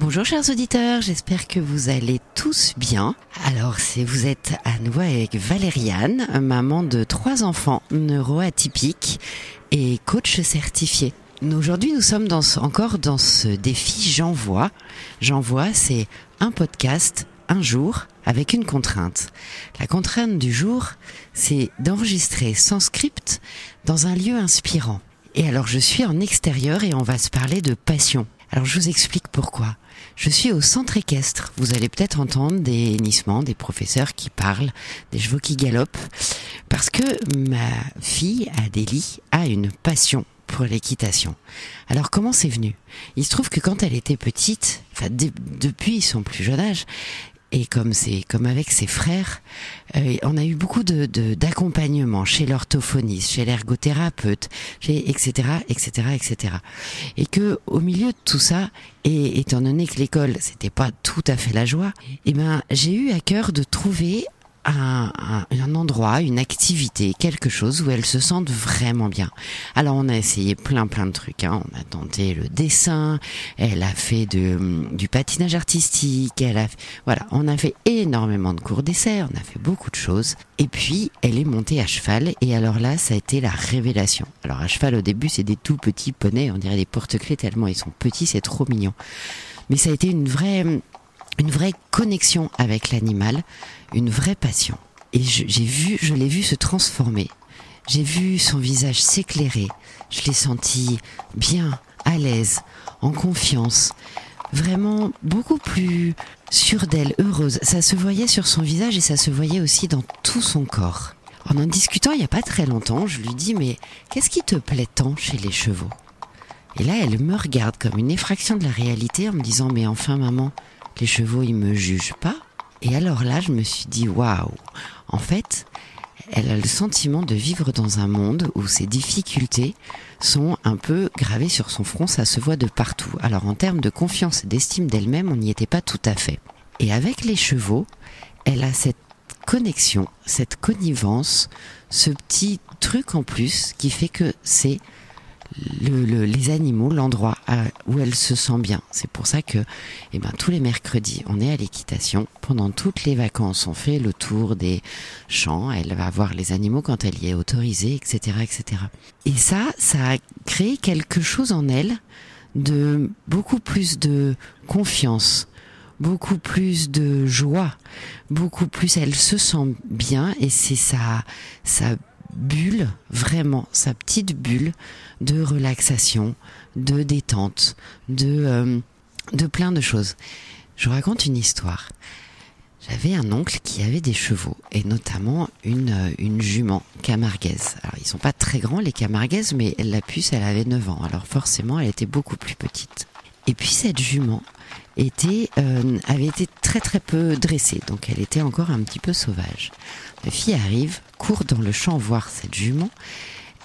Bonjour chers auditeurs, j'espère que vous allez tous bien. Alors si vous êtes à nouveau avec Valériane, maman de trois enfants neuroatypiques et coach certifié. Aujourd'hui nous sommes encore dans ce défi J'envoie. J'envoie c'est un podcast un jour avec une contrainte. La contrainte du jour c'est d'enregistrer sans script dans un lieu inspirant. Et alors je suis en extérieur et on va se parler de passion. Alors je vous explique pourquoi. Je suis au centre équestre. Vous allez peut-être entendre des hennissements, des professeurs qui parlent, des chevaux qui galopent, parce que ma fille Adélie a une passion pour l'équitation. Alors comment c'est venu? Il se trouve que quand elle était petite, enfin depuis son plus jeune âge, et comme c'est comme avec ses frères, euh, on a eu beaucoup de d'accompagnement chez l'orthophoniste, chez l'ergothérapeute, etc etc etc. Et que au milieu de tout ça, et étant donné que l'école c'était pas tout à fait la joie, eh ben j'ai eu à cœur de trouver un, endroit, une activité, quelque chose où elles se sentent vraiment bien. Alors on a essayé plein plein de trucs. Hein. On a tenté le dessin, elle a fait de, du patinage artistique, elle a voilà, on a fait énormément de cours d'essai, on a fait beaucoup de choses. Et puis elle est montée à cheval et alors là ça a été la révélation. Alors à cheval au début c'est des tout petits poneys, on dirait des porte-clés tellement ils sont petits, c'est trop mignon. Mais ça a été une vraie une vraie connexion avec l'animal, une vraie passion. Et j'ai vu, je l'ai vu se transformer. J'ai vu son visage s'éclairer. Je l'ai senti bien, à l'aise, en confiance, vraiment beaucoup plus sûre d'elle, heureuse. Ça se voyait sur son visage et ça se voyait aussi dans tout son corps. En en discutant il n'y a pas très longtemps, je lui dis mais qu'est-ce qui te plaît tant chez les chevaux? Et là elle me regarde comme une effraction de la réalité en me disant mais enfin maman, les chevaux ils me jugent pas. Et alors là je me suis dit waouh, en fait elle a le sentiment de vivre dans un monde où ses difficultés sont un peu gravées sur son front, ça se voit de partout. Alors en termes de confiance et d'estime d'elle-même, on n'y était pas tout à fait. Et avec les chevaux, elle a cette connexion, cette connivence, ce petit truc en plus qui fait que c'est le, le- les animaux, l'endroit euh, où elle se sent bien. C'est pour ça que, eh ben, tous les mercredis, on est à l'équitation. Pendant toutes les vacances, on fait le tour des champs. Elle va voir les animaux quand elle y est autorisée, etc., etc. Et ça, ça a créé quelque chose en elle de beaucoup plus de confiance, beaucoup plus de joie, beaucoup plus. Elle se sent bien et c'est sa sa bulle, vraiment sa petite bulle de relaxation, de détente, de euh, de plein de choses. Je vous raconte une histoire. J'avais un oncle qui avait des chevaux et notamment une euh, une jument camarguaise. Alors ils sont pas très grands les camarguaises mais la puce elle avait 9 ans. Alors forcément elle était beaucoup plus petite. Et puis cette jument était euh, avait été très très peu dressée donc elle était encore un petit peu sauvage. Ma fille arrive, court dans le champ voir cette jument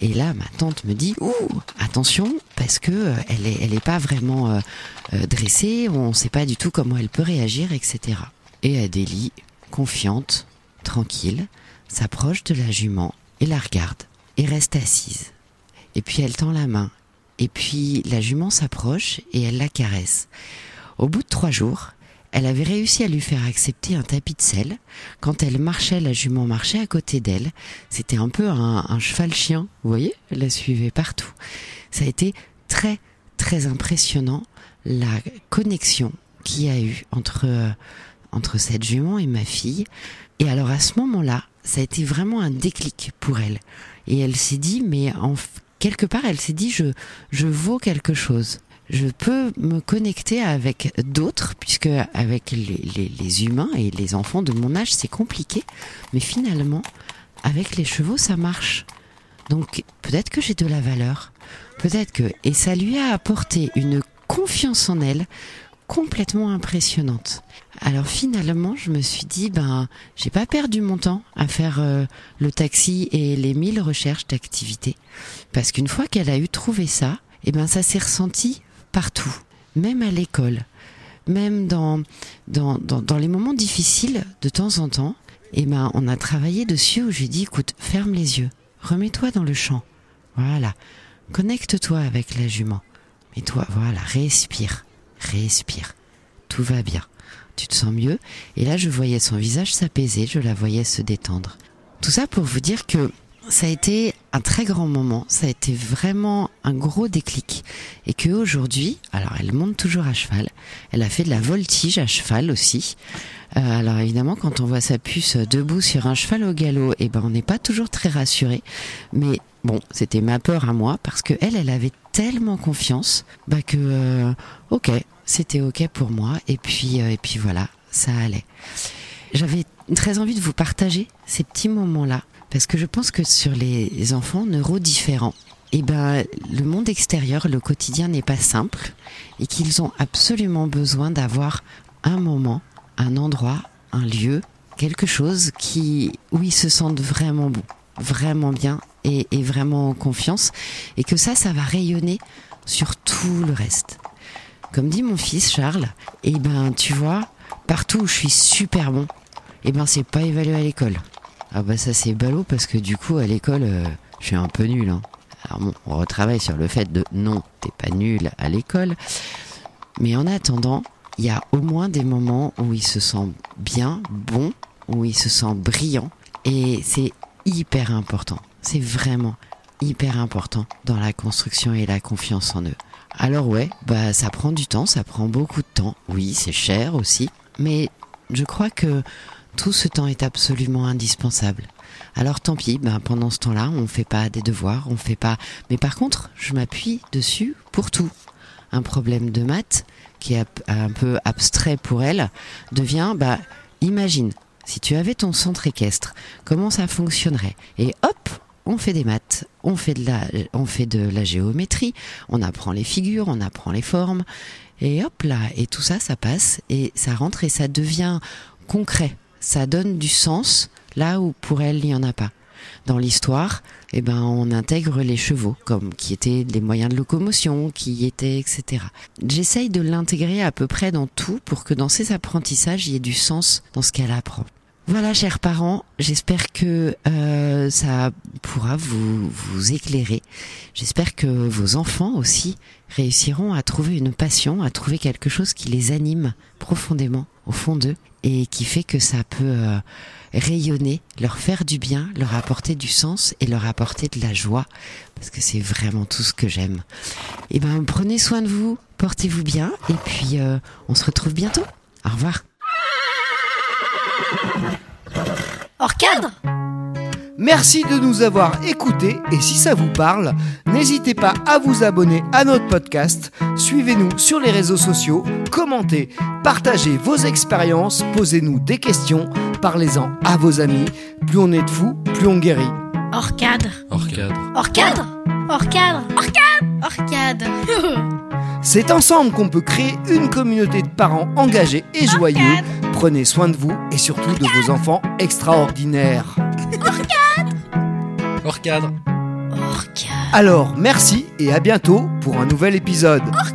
et là, ma tante me dit Ouh, attention, parce que euh, elle est, elle est pas vraiment euh, dressée, on sait pas du tout comment elle peut réagir, etc. Et Adélie, confiante, tranquille, s'approche de la jument et la regarde et reste assise. Et puis elle tend la main. Et puis la jument s'approche et elle la caresse. Au bout de trois jours, elle avait réussi à lui faire accepter un tapis de sel. Quand elle marchait, la jument marchait à côté d'elle. C'était un peu un, cheval-chien, vous voyez Elle la suivait partout. Ça a été très, très impressionnant, la connexion qu'il y a eu entre, entre cette jument et ma fille. Et alors à ce moment-là, ça a été vraiment un déclic pour elle. Et elle s'est dit, mais en, quelque part, elle s'est dit, je, je vaux quelque chose je peux me connecter avec d'autres, puisque avec les, humains et les enfants de mon âge, c'est compliqué. Mais finalement, avec les chevaux, ça marche. Donc peut-être que j'ai de la valeur. Peut-être que... Et ça lui a apporté une confiance en elle complètement impressionnante. Alors finalement, je me suis dit, ben, j'ai pas perdu mon temps à faire euh, le taxi et les mille recherches d'activités. Parce qu'une fois qu'elle a eu trouvé ça, eh ben, ça s'est ressenti partout. Même à l'école. Même dans, dans, dans, les moments difficiles, de temps en temps, eh ben, on a travaillé dessus où j'ai dit, écoute, ferme les yeux. Remets-toi dans le champ. Voilà. Connecte-toi avec la jument. Et toi, voilà, respire. Respire. Tout va bien tu te sens mieux. Et là, je voyais son visage s'apaiser, je la voyais se détendre. Tout ça pour vous dire que ça a été un très grand moment, ça a été vraiment un gros déclic. Et que aujourd'hui, alors elle monte toujours à cheval, elle a fait de la voltige à cheval aussi. Euh, alors évidemment, quand on voit sa puce debout sur un cheval au galop, eh ben on n'est pas toujours très rassuré. Mais bon, c'était ma peur à moi parce que elle, elle avait tellement confiance, bah que euh, ok, c'était ok pour moi. Et puis euh, et puis voilà, ça allait. J'avais très envie de vous partager ces petits moments-là parce que je pense que sur les enfants neurodifférents, eh ben, le monde extérieur, le quotidien n'est pas simple et qu'ils ont absolument besoin d'avoir un moment, un endroit, un lieu, quelque chose qui, où ils se sentent vraiment bon, vraiment bien et, et vraiment en confiance et que ça, ça va rayonner sur tout le reste. Comme dit mon fils Charles, eh ben, tu vois, partout où je suis super bon, eh ben, c'est pas évalué à l'école. Ah bah ça c'est ballot parce que du coup à l'école euh, je suis un peu nul. Hein. Alors bon, on retravaille sur le fait de non, t'es pas nul à l'école. Mais en attendant, il y a au moins des moments où il se sent bien, bon, où il se sent brillant. Et c'est hyper important. C'est vraiment hyper important dans la construction et la confiance en eux. Alors ouais, bah ça prend du temps, ça prend beaucoup de temps. Oui, c'est cher aussi. Mais je crois que tout ce temps est absolument indispensable. Alors tant pis, ben pendant ce temps-là, on ne fait pas des devoirs, on fait pas. Mais par contre, je m'appuie dessus pour tout. Un problème de maths qui est un peu abstrait pour elle devient, bah, imagine, si tu avais ton centre équestre, comment ça fonctionnerait? Et hop, on fait des maths, on fait de la, on fait de la géométrie, on apprend les figures, on apprend les formes, et hop là, et tout ça, ça passe et ça rentre et ça devient concret ça donne du sens là où pour elle il n'y en a pas. Dans l'histoire, eh ben, on intègre les chevaux, comme qui étaient des moyens de locomotion, qui étaient, etc. J'essaye de l'intégrer à peu près dans tout pour que dans ses apprentissages, il y ait du sens dans ce qu'elle apprend. Voilà, chers parents, j'espère que euh, ça pourra vous, vous éclairer. J'espère que vos enfants aussi réussiront à trouver une passion, à trouver quelque chose qui les anime profondément au fond d'eux et qui fait que ça peut euh, rayonner, leur faire du bien, leur apporter du sens et leur apporter de la joie, parce que c'est vraiment tout ce que j'aime. Et eh ben, prenez soin de vous, portez-vous bien, et puis euh, on se retrouve bientôt. Au revoir. Hors cadre Merci de nous avoir écoutés et si ça vous parle, n'hésitez pas à vous abonner à notre podcast, suivez-nous sur les réseaux sociaux, commentez, partagez vos expériences, posez-nous des questions, parlez-en à vos amis. Plus on est de fous, plus on guérit. Hors cadre Hors cadre. Hors cadre Hors cadre Hors cadre Hors cadre C'est ensemble qu'on peut créer une communauté de parents engagés et joyeux. Prenez soin de vous et surtout de vos enfants extraordinaires. Hors cadre. Hors cadre Alors, merci et à bientôt pour un nouvel épisode. Hors